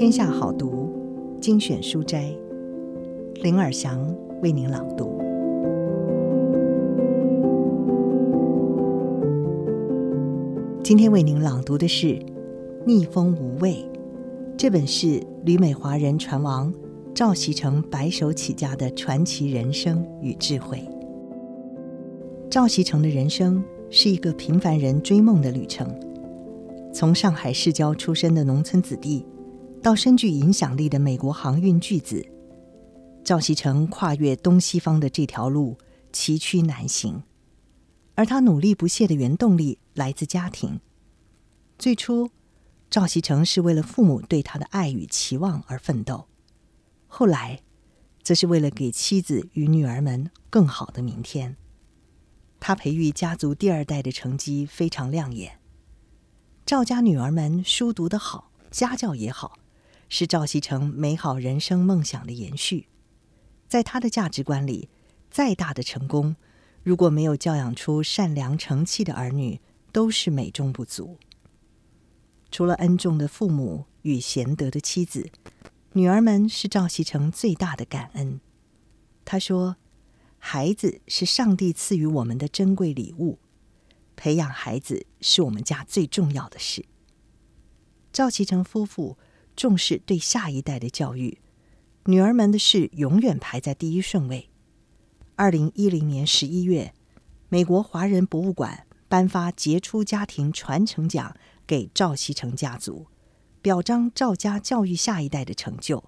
天下好读精选书斋，林尔祥为您朗读。今天为您朗读的是《逆风无畏》，这本是旅美华人船王赵锡成白手起家的传奇人生与智慧。赵锡成的人生是一个平凡人追梦的旅程，从上海市郊出身的农村子弟。到深具影响力的美国航运巨子，赵锡成跨越东西方的这条路崎岖难行，而他努力不懈的原动力来自家庭。最初，赵锡成是为了父母对他的爱与期望而奋斗，后来，则是为了给妻子与女儿们更好的明天。他培育家族第二代的成绩非常亮眼，赵家女儿们书读得好，家教也好。是赵锡成美好人生梦想的延续，在他的价值观里，再大的成功，如果没有教养出善良成器的儿女，都是美中不足。除了恩重的父母与贤德的妻子，女儿们是赵锡成最大的感恩。他说：“孩子是上帝赐予我们的珍贵礼物，培养孩子是我们家最重要的事。”赵锡成夫妇。重视对下一代的教育，女儿们的事永远排在第一顺位。二零一零年十一月，美国华人博物馆颁发杰出家庭传承奖给赵锡成家族，表彰赵家教育下一代的成就。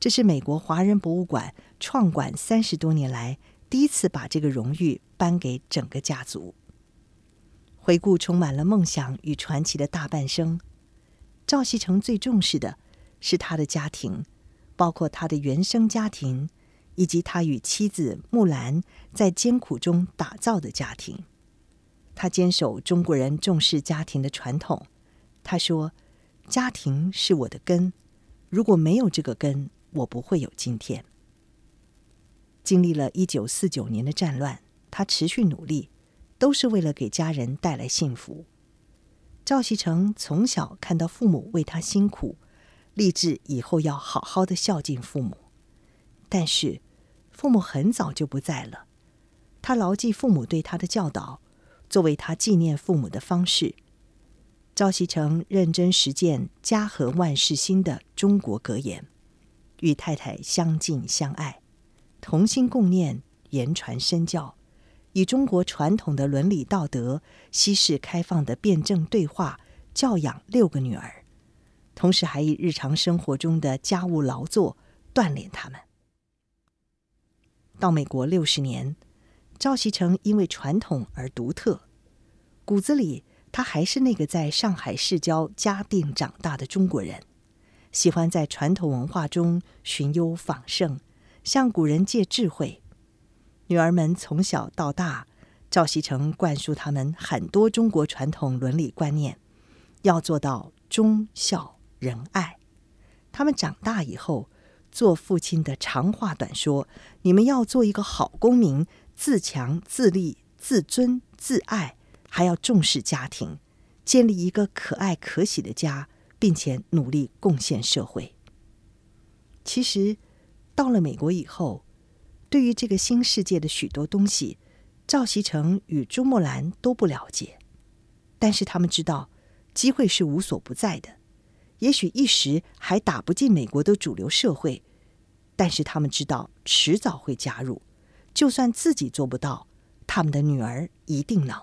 这是美国华人博物馆创馆三十多年来第一次把这个荣誉颁给整个家族。回顾充满了梦想与传奇的大半生，赵锡成最重视的。是他的家庭，包括他的原生家庭，以及他与妻子木兰在艰苦中打造的家庭。他坚守中国人重视家庭的传统。他说：“家庭是我的根，如果没有这个根，我不会有今天。”经历了一九四九年的战乱，他持续努力，都是为了给家人带来幸福。赵锡成从小看到父母为他辛苦。立志以后要好好的孝敬父母，但是父母很早就不在了。他牢记父母对他的教导，作为他纪念父母的方式。赵锡成认真实践“家和万事兴”的中国格言，与太太相敬相爱，同心共念，言传身教，以中国传统的伦理道德、西式开放的辩证对话教养六个女儿。同时，还以日常生活中的家务劳作锻炼他们。到美国六十年，赵锡成因为传统而独特，骨子里他还是那个在上海市郊嘉定长大的中国人，喜欢在传统文化中寻幽访胜，向古人借智慧。女儿们从小到大，赵锡成灌输他们很多中国传统伦理观念，要做到忠孝。仁爱，他们长大以后，做父亲的长话短说。你们要做一个好公民，自强自立、自尊自爱，还要重视家庭，建立一个可爱可喜的家，并且努力贡献社会。其实，到了美国以后，对于这个新世界的许多东西，赵锡成与朱木兰都不了解，但是他们知道，机会是无所不在的。也许一时还打不进美国的主流社会，但是他们知道迟早会加入。就算自己做不到，他们的女儿一定能。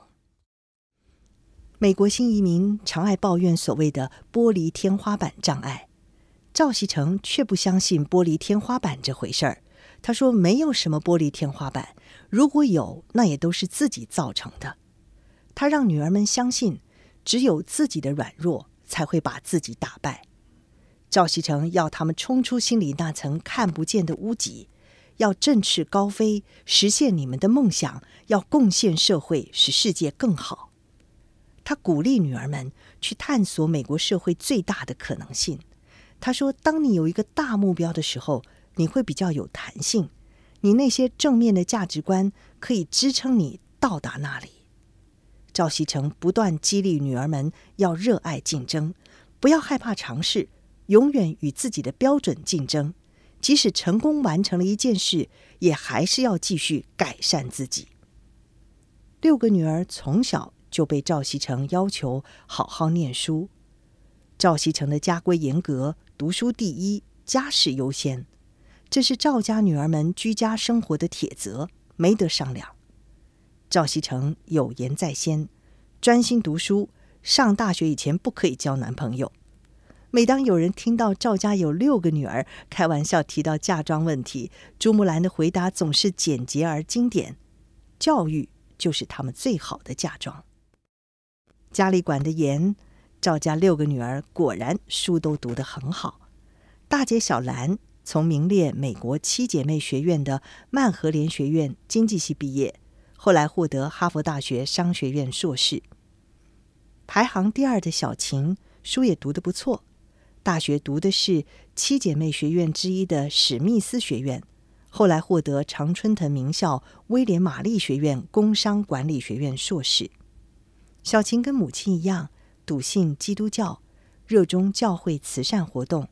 美国新移民常爱抱怨所谓的“玻璃天花板”障碍，赵锡成却不相信玻璃天花板这回事儿。他说：“没有什么玻璃天花板，如果有，那也都是自己造成的。”他让女儿们相信，只有自己的软弱。才会把自己打败。赵锡成要他们冲出心里那层看不见的屋脊，要振翅高飞，实现你们的梦想，要贡献社会，使世界更好。他鼓励女儿们去探索美国社会最大的可能性。他说：“当你有一个大目标的时候，你会比较有弹性，你那些正面的价值观可以支撑你到达那里。”赵锡成不断激励女儿们要热爱竞争，不要害怕尝试，永远与自己的标准竞争，即使成功完成了一件事，也还是要继续改善自己。六个女儿从小就被赵锡成要求好好念书。赵锡成的家规严格，读书第一，家事优先，这是赵家女儿们居家生活的铁则，没得商量。赵锡成有言在先，专心读书，上大学以前不可以交男朋友。每当有人听到赵家有六个女儿，开玩笑提到嫁妆问题，朱木兰的回答总是简洁而经典：教育就是他们最好的嫁妆。家里管得严。赵家六个女儿果然书都读得很好，大姐小兰从名列美国七姐妹学院的曼荷莲学院经济系毕业，后来获得哈佛大学商学院硕士。排行第二的小晴书也读得不错，大学读的是七姐妹学院之一的史密斯学院，后来获得常春藤名校威廉玛丽学院工商管理学院硕士。小晴跟母亲一样。笃信基督教，热衷教会慈善活动。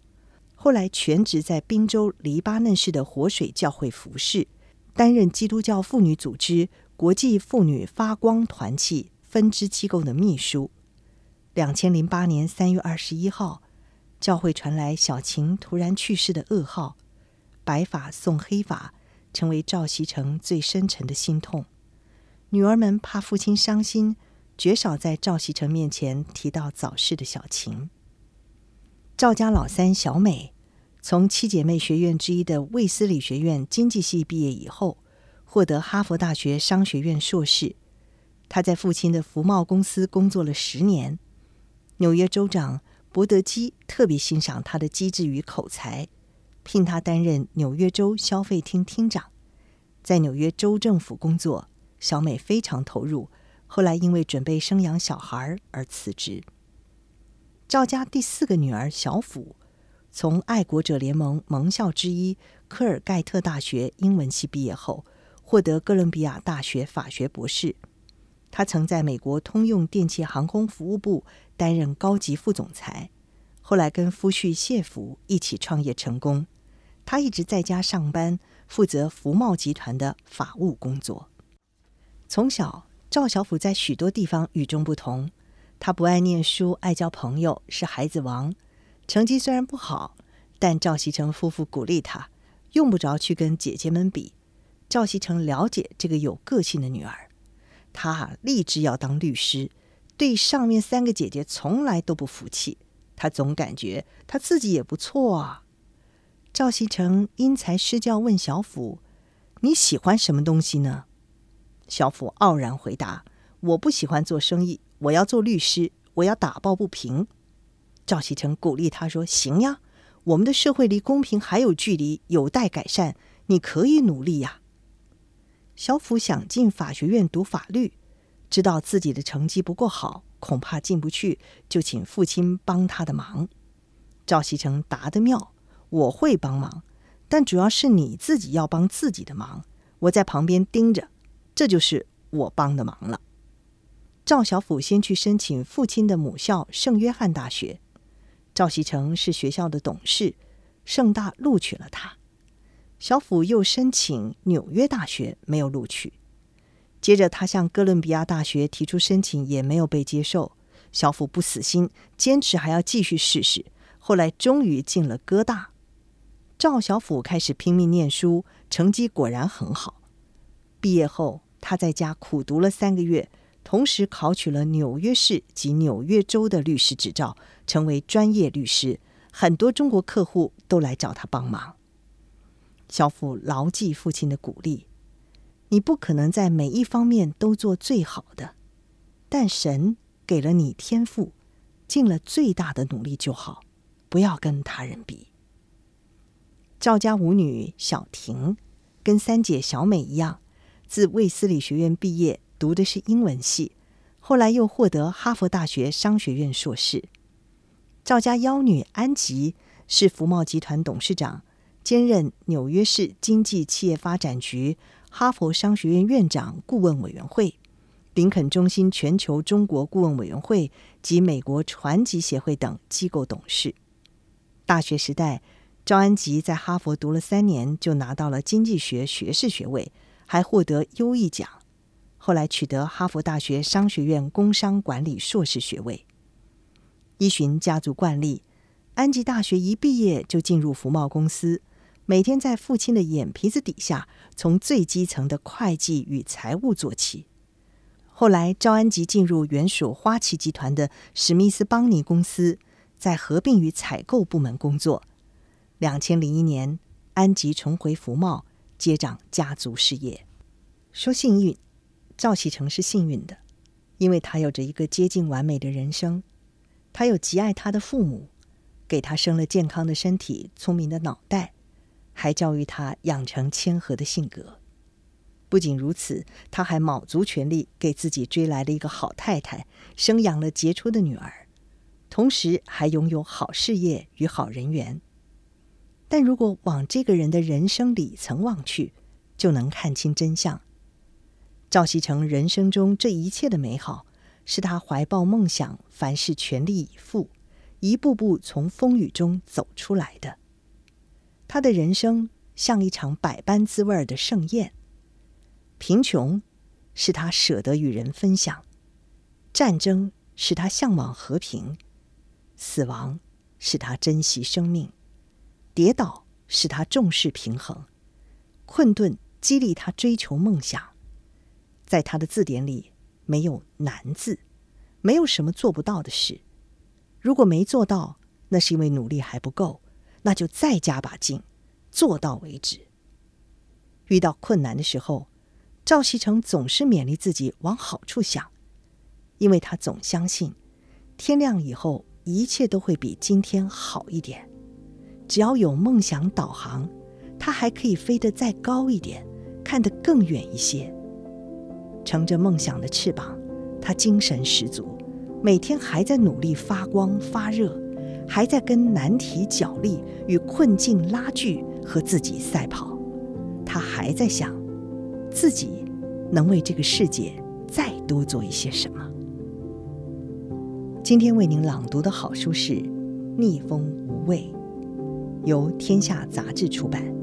后来全职在宾州黎巴嫩市的活水教会服侍，担任基督教妇女组织国际妇女发光团契分支机构的秘书。两千零八年三月二十一号，教会传来小晴突然去世的噩耗，白发送黑发，成为赵锡成最深沉的心痛。女儿们怕父亲伤心。绝少在赵锡成面前提到早逝的小晴。赵家老三小美，从七姐妹学院之一的卫斯理学院经济系毕业以后，获得哈佛大学商学院硕士。她在父亲的福茂公司工作了十年。纽约州长伯德基特别欣赏她的机智与口才，聘她担任纽约州消费厅厅长。在纽约州政府工作，小美非常投入。后来因为准备生养小孩而辞职。赵家第四个女儿小福，从爱国者联盟盟校之一科尔盖特大学英文系毕业后，获得哥伦比亚大学法学博士。他曾在美国通用电气航空服务部担任高级副总裁，后来跟夫婿谢福一起创业成功。他一直在家上班，负责福茂集团的法务工作。从小。赵小福在许多地方与众不同，他不爱念书，爱交朋友，是孩子王。成绩虽然不好，但赵锡成夫妇鼓励他，用不着去跟姐姐们比。赵锡成了解这个有个性的女儿，他立志要当律师，对上面三个姐姐从来都不服气。他总感觉他自己也不错啊。赵锡成因材施教问小福：“你喜欢什么东西呢？”小福傲然回答：“我不喜欢做生意，我要做律师，我要打抱不平。”赵锡成鼓励他说：“行呀，我们的社会离公平还有距离，有待改善，你可以努力呀。”小福想进法学院读法律，知道自己的成绩不够好，恐怕进不去，就请父亲帮他的忙。赵锡成答得妙：“我会帮忙，但主要是你自己要帮自己的忙，我在旁边盯着。”这就是我帮的忙了。赵小福先去申请父亲的母校圣约翰大学，赵锡成是学校的董事，圣大录取了他。小福又申请纽约大学，没有录取。接着他向哥伦比亚大学提出申请，也没有被接受。小福不死心，坚持还要继续试试。后来终于进了哥大。赵小福开始拼命念书，成绩果然很好。毕业后。他在家苦读了三个月，同时考取了纽约市及纽约州的律师执照，成为专业律师。很多中国客户都来找他帮忙。小傅牢记父亲的鼓励：你不可能在每一方面都做最好的，但神给了你天赋，尽了最大的努力就好，不要跟他人比。赵家五女小婷跟三姐小美一样。自卫斯理学院毕业，读的是英文系，后来又获得哈佛大学商学院硕士。赵家幺女安吉是福茂集团董事长，兼任纽约市经济企业发展局、哈佛商学院院长顾问委员会、林肯中心全球中国顾问委员会及美国传奇协会等机构董事。大学时代，赵安吉在哈佛读了三年，就拿到了经济学学士学位，还获得优异奖。后来取得哈佛大学商学院工商管理硕士学位。依循家族惯例，安吉大学一毕业就进入福茂公司，每天在父亲的眼皮子底下，从最基层的会计与财务做起。后来，赵安吉进入原属花旗集团的史密斯邦尼公司，在合并与采购部门工作。两千零一年，安吉重回福茂，接掌家族事业。说幸运。赵启成是幸运的，因为他有着一个接近完美的人生。他有极爱他的父母，给他生了健康的身体、聪明的脑袋，还教育他养成谦和的性格。不仅如此，他还卯足全力给自己追来了一个好太太，生养了杰出的女儿，同时还拥有好事业与好人缘。但如果往这个人的人生里层望去，就能看清真相。赵锡成人生中这一切的美好，是他怀抱梦想，凡事全力以赴，一步步从风雨中走出来的。他的人生像一场百般滋味的盛宴。贫穷是他舍得与人分享，战争使他向往和平，死亡使他珍惜生命，跌倒使他重视平衡，困顿激励他追求梦想。在他的字典里没有难字，没有什么做不到的事。如果没做到，那是因为努力还不够，那就再加把劲，做到为止。遇到困难的时候，赵锡成总是勉励自己往好处想，因为他总相信，天亮以后一切都会比今天好一点。只要有梦想导航，他还可以飞得再高一点，看得更远一些。乘着梦想的翅膀，他精神十足，每天还在努力发光发热，还在跟难题角力与困境拉锯，和自己赛跑。他还在想，自己能为这个世界再多做一些什么。今天为您朗读的好书是《逆风无畏》，由天下杂志出版。